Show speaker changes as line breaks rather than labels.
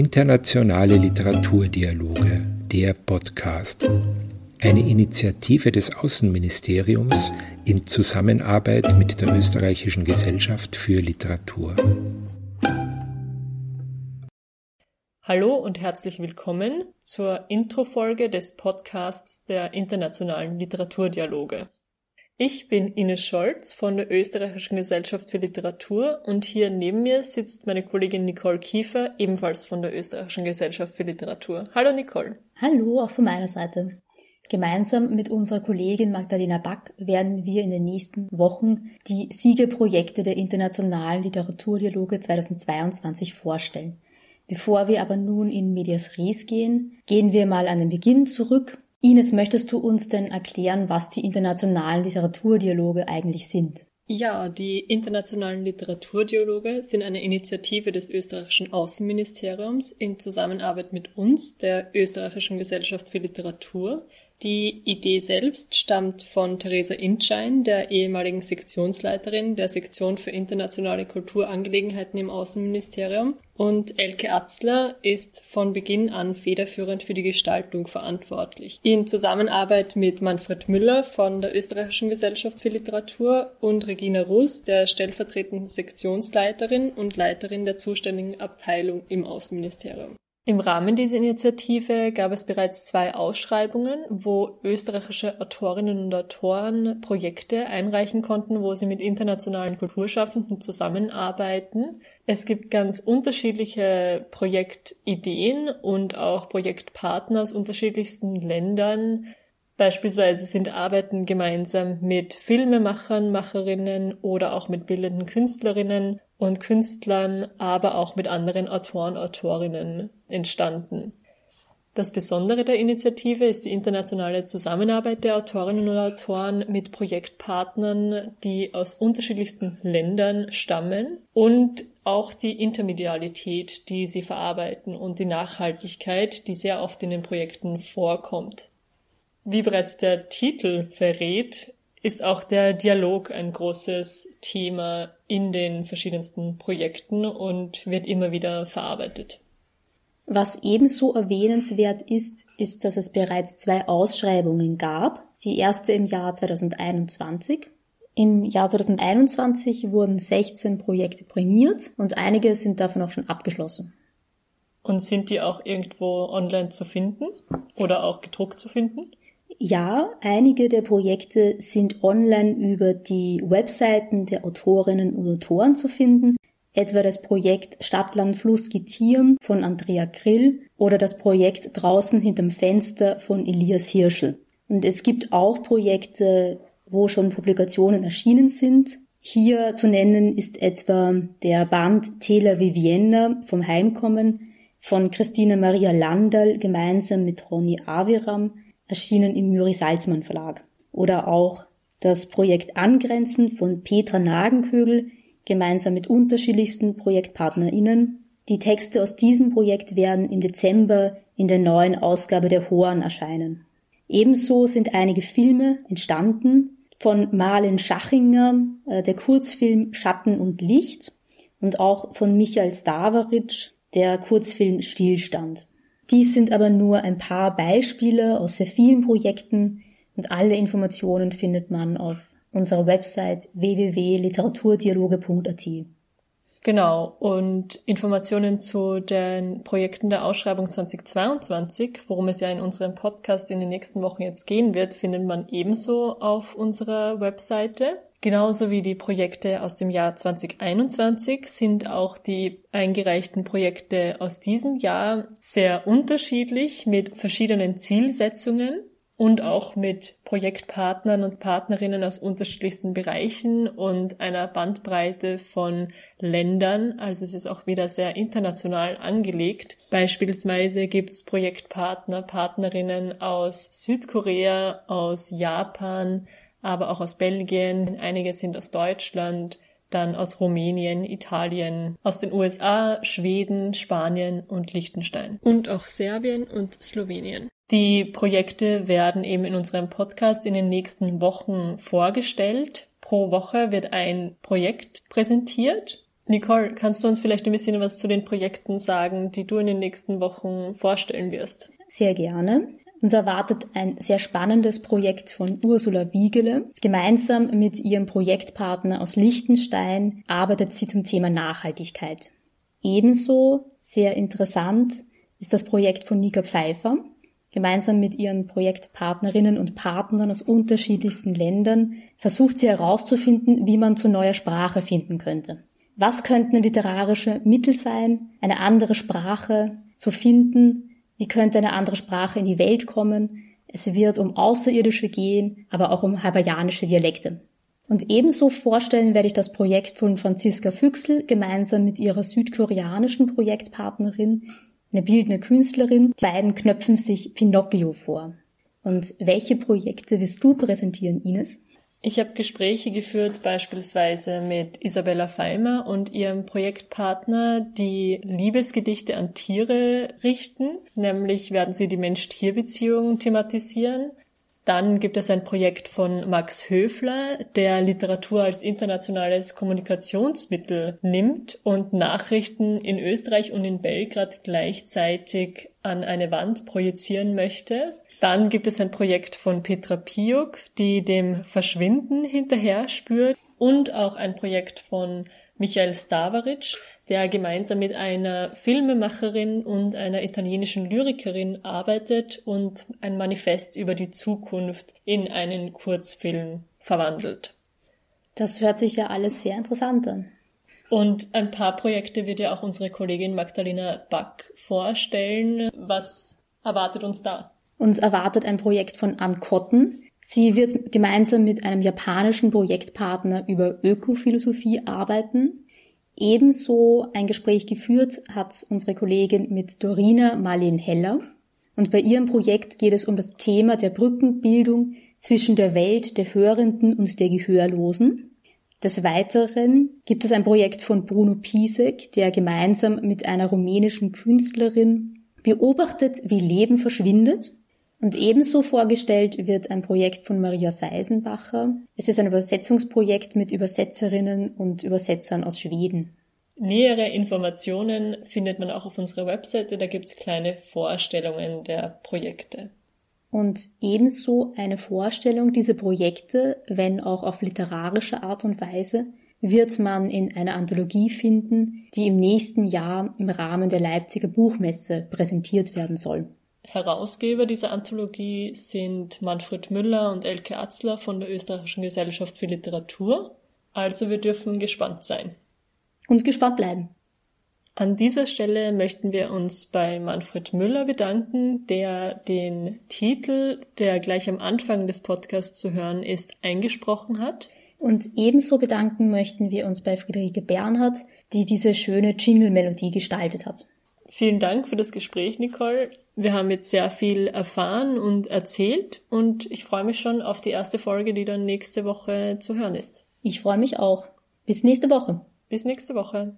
Internationale Literaturdialoge, der Podcast. Eine Initiative des Außenministeriums in Zusammenarbeit mit der Österreichischen Gesellschaft für Literatur.
Hallo und herzlich willkommen zur Introfolge des Podcasts der Internationalen Literaturdialoge. Ich bin Ines Scholz von der Österreichischen Gesellschaft für Literatur und hier neben mir sitzt meine Kollegin Nicole Kiefer, ebenfalls von der Österreichischen Gesellschaft für Literatur. Hallo Nicole.
Hallo, auch von meiner Seite. Gemeinsam mit unserer Kollegin Magdalena Back werden wir in den nächsten Wochen die Siegerprojekte der Internationalen Literaturdialoge 2022 vorstellen. Bevor wir aber nun in Medias Res gehen, gehen wir mal an den Beginn zurück Ines, möchtest du uns denn erklären, was die internationalen Literaturdialoge eigentlich sind?
Ja, die internationalen Literaturdialoge sind eine Initiative des österreichischen Außenministeriums in Zusammenarbeit mit uns, der österreichischen Gesellschaft für Literatur, die Idee selbst stammt von Theresa Inschein, der ehemaligen Sektionsleiterin der Sektion für internationale Kulturangelegenheiten im Außenministerium. Und Elke Atzler ist von Beginn an federführend für die Gestaltung verantwortlich. In Zusammenarbeit mit Manfred Müller von der Österreichischen Gesellschaft für Literatur und Regina Russ, der stellvertretenden Sektionsleiterin und Leiterin der zuständigen Abteilung im Außenministerium. Im Rahmen dieser Initiative gab es bereits zwei Ausschreibungen, wo österreichische Autorinnen und Autoren Projekte einreichen konnten, wo sie mit internationalen Kulturschaffenden zusammenarbeiten. Es gibt ganz unterschiedliche Projektideen und auch Projektpartner aus unterschiedlichsten Ländern. Beispielsweise sind Arbeiten gemeinsam mit Filmemachern, Macherinnen oder auch mit bildenden Künstlerinnen und Künstlern, aber auch mit anderen Autoren, Autorinnen entstanden. Das Besondere der Initiative ist die internationale Zusammenarbeit der Autorinnen und Autoren mit Projektpartnern, die aus unterschiedlichsten Ländern stammen und auch die Intermedialität, die sie verarbeiten und die Nachhaltigkeit, die sehr oft in den Projekten vorkommt. Wie bereits der Titel verrät, ist auch der Dialog ein großes Thema in den verschiedensten Projekten und wird immer wieder verarbeitet.
Was ebenso erwähnenswert ist, ist, dass es bereits zwei Ausschreibungen gab. Die erste im Jahr 2021. Im Jahr 2021 wurden 16 Projekte prämiert und einige sind davon auch schon abgeschlossen.
Und sind die auch irgendwo online zu finden oder auch gedruckt zu finden?
Ja, einige der Projekte sind online über die Webseiten der Autorinnen und Autoren zu finden, etwa das Projekt Stadtland Fluss Getieren von Andrea Grill oder das Projekt Draußen hinterm Fenster von Elias Hirschel. Und es gibt auch Projekte, wo schon Publikationen erschienen sind. Hier zu nennen ist etwa der Band Tela Vivienda vom Heimkommen von Christine Maria Landal gemeinsam mit Ronny Aviram erschienen im Müri Salzmann Verlag. Oder auch das Projekt Angrenzen von Petra Nagenkögel gemeinsam mit unterschiedlichsten ProjektpartnerInnen. Die Texte aus diesem Projekt werden im Dezember in der neuen Ausgabe der Horn erscheinen. Ebenso sind einige Filme entstanden von Marlen Schachinger, äh, der Kurzfilm Schatten und Licht und auch von Michael Stavaric, der Kurzfilm Stillstand. Dies sind aber nur ein paar Beispiele aus sehr vielen Projekten und alle Informationen findet man auf unserer Website www.literaturdialoge.at.
Genau, und Informationen zu den Projekten der Ausschreibung 2022, worum es ja in unserem Podcast in den nächsten Wochen jetzt gehen wird, findet man ebenso auf unserer Webseite. Genauso wie die Projekte aus dem Jahr 2021 sind auch die eingereichten Projekte aus diesem Jahr sehr unterschiedlich mit verschiedenen Zielsetzungen und auch mit Projektpartnern und Partnerinnen aus unterschiedlichsten Bereichen und einer Bandbreite von Ländern. Also es ist auch wieder sehr international angelegt. Beispielsweise gibt's Projektpartner, Partnerinnen aus Südkorea, aus Japan, aber auch aus Belgien, einige sind aus Deutschland, dann aus Rumänien, Italien, aus den USA, Schweden, Spanien und Liechtenstein und auch Serbien und Slowenien. Die Projekte werden eben in unserem Podcast in den nächsten Wochen vorgestellt. Pro Woche wird ein Projekt präsentiert Nicole, kannst du uns vielleicht ein bisschen was zu den Projekten sagen, die du in den nächsten Wochen vorstellen wirst?
Sehr gerne. Uns erwartet ein sehr spannendes Projekt von Ursula Wiegele. Gemeinsam mit ihrem Projektpartner aus Liechtenstein arbeitet sie zum Thema Nachhaltigkeit. Ebenso sehr interessant ist das Projekt von Nika Pfeiffer. Gemeinsam mit ihren Projektpartnerinnen und Partnern aus unterschiedlichsten Ländern versucht sie herauszufinden, wie man zu neuer Sprache finden könnte. Was könnten literarische Mittel sein, eine andere Sprache zu finden? Wie könnte eine andere Sprache in die Welt kommen? Es wird um Außerirdische gehen, aber auch um hawaiianische Dialekte. Und ebenso vorstellen werde ich das Projekt von Franziska Füchsel gemeinsam mit ihrer südkoreanischen Projektpartnerin, eine bildende Künstlerin. Die beiden knöpfen sich Pinocchio vor. Und welche Projekte wirst du präsentieren, Ines?
Ich habe Gespräche geführt, beispielsweise mit Isabella Feimer und ihrem Projektpartner, die Liebesgedichte an Tiere richten. Nämlich werden sie die Mensch-Tier-Beziehung thematisieren. Dann gibt es ein Projekt von Max Höfler, der Literatur als internationales Kommunikationsmittel nimmt und Nachrichten in Österreich und in Belgrad gleichzeitig an eine Wand projizieren möchte. Dann gibt es ein Projekt von Petra Piuk, die dem Verschwinden hinterher spürt und auch ein Projekt von Michael Stavaric, der gemeinsam mit einer Filmemacherin und einer italienischen Lyrikerin arbeitet und ein Manifest über die Zukunft in einen Kurzfilm verwandelt.
Das hört sich ja alles sehr interessant an.
Und ein paar Projekte wird ja auch unsere Kollegin Magdalena Back vorstellen. Was erwartet uns da?
Uns erwartet ein Projekt von Ann Cotton. Sie wird gemeinsam mit einem japanischen Projektpartner über Ökophilosophie arbeiten. Ebenso ein Gespräch geführt hat unsere Kollegin mit Dorina Marleen Heller. Und bei ihrem Projekt geht es um das Thema der Brückenbildung zwischen der Welt der Hörenden und der Gehörlosen. Des Weiteren gibt es ein Projekt von Bruno Pisek, der gemeinsam mit einer rumänischen Künstlerin beobachtet, wie Leben verschwindet und ebenso vorgestellt wird ein Projekt von Maria Seisenbacher. Es ist ein Übersetzungsprojekt mit Übersetzerinnen und Übersetzern aus Schweden.
Nähere Informationen findet man auch auf unserer Webseite, da gibt's kleine Vorstellungen der Projekte.
Und ebenso eine Vorstellung dieser Projekte, wenn auch auf literarische Art und Weise, wird man in einer Anthologie finden, die im nächsten Jahr im Rahmen der Leipziger Buchmesse präsentiert werden soll.
Herausgeber dieser Anthologie sind Manfred Müller und Elke Atzler von der Österreichischen Gesellschaft für Literatur. Also wir dürfen gespannt sein.
Und gespannt bleiben.
An dieser Stelle möchten wir uns bei Manfred Müller bedanken, der den Titel, der gleich am Anfang des Podcasts zu hören ist, eingesprochen hat.
Und ebenso bedanken möchten wir uns bei Friederike Bernhardt, die diese schöne Jingle-Melodie gestaltet hat.
Vielen Dank für das Gespräch, Nicole. Wir haben jetzt sehr viel erfahren und erzählt und ich freue mich schon auf die erste Folge, die dann nächste Woche zu hören ist.
Ich freue mich auch. Bis nächste Woche.
Bis nächste Woche.